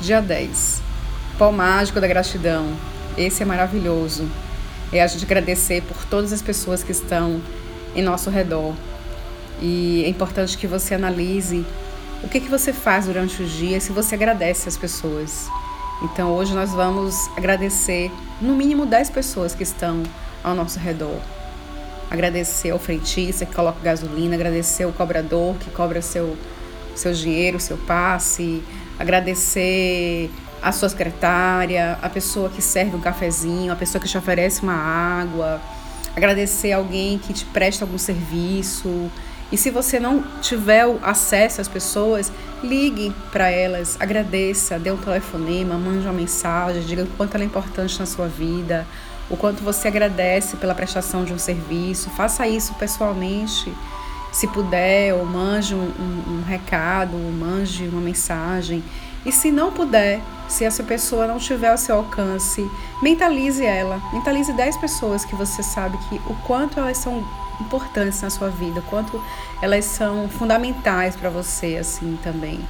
Dia 10. Pó mágico da gratidão. Esse é maravilhoso. É a gente agradecer por todas as pessoas que estão em nosso redor. E é importante que você analise o que, que você faz durante o dia se você agradece as pessoas. Então hoje nós vamos agradecer no mínimo 10 pessoas que estão ao nosso redor. Agradecer ao frentista que coloca gasolina, agradecer ao cobrador que cobra seu, seu dinheiro, seu passe, agradecer a sua secretária, a pessoa que serve um cafezinho, a pessoa que te oferece uma água, agradecer alguém que te presta algum serviço. E se você não tiver acesso às pessoas, ligue para elas, agradeça, dê um telefonema, mande uma mensagem, diga o quanto ela é importante na sua vida, o quanto você agradece pela prestação de um serviço. Faça isso pessoalmente, se puder, ou mande um, um, um recado, ou mande uma mensagem. E se não puder, se essa pessoa não tiver ao seu alcance, mentalize ela. Mentalize 10 pessoas que você sabe que o quanto elas são importantes na sua vida, quanto elas são fundamentais para você assim também.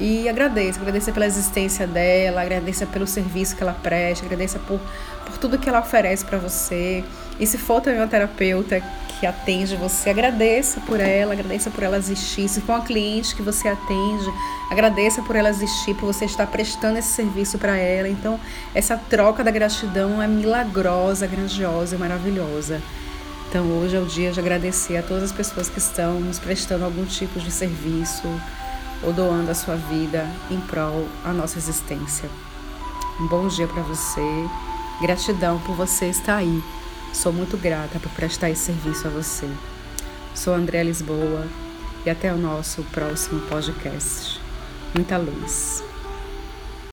E agradeça, agradeça pela existência dela, agradeça pelo serviço que ela presta, agradeça por, por tudo que ela oferece para você. E se for também uma terapeuta que atende você, agradeça por ela, agradeça por ela existir. Se for uma cliente que você atende, agradeça por ela existir, por você estar prestando esse serviço para ela. Então, essa troca da gratidão é milagrosa, grandiosa e maravilhosa. Então hoje é o dia de agradecer a todas as pessoas que estão nos prestando algum tipo de serviço ou doando a sua vida em prol da nossa existência. Um bom dia para você. Gratidão por você estar aí. Sou muito grata por prestar esse serviço a você. Sou André Lisboa e até o nosso próximo podcast. Muita luz.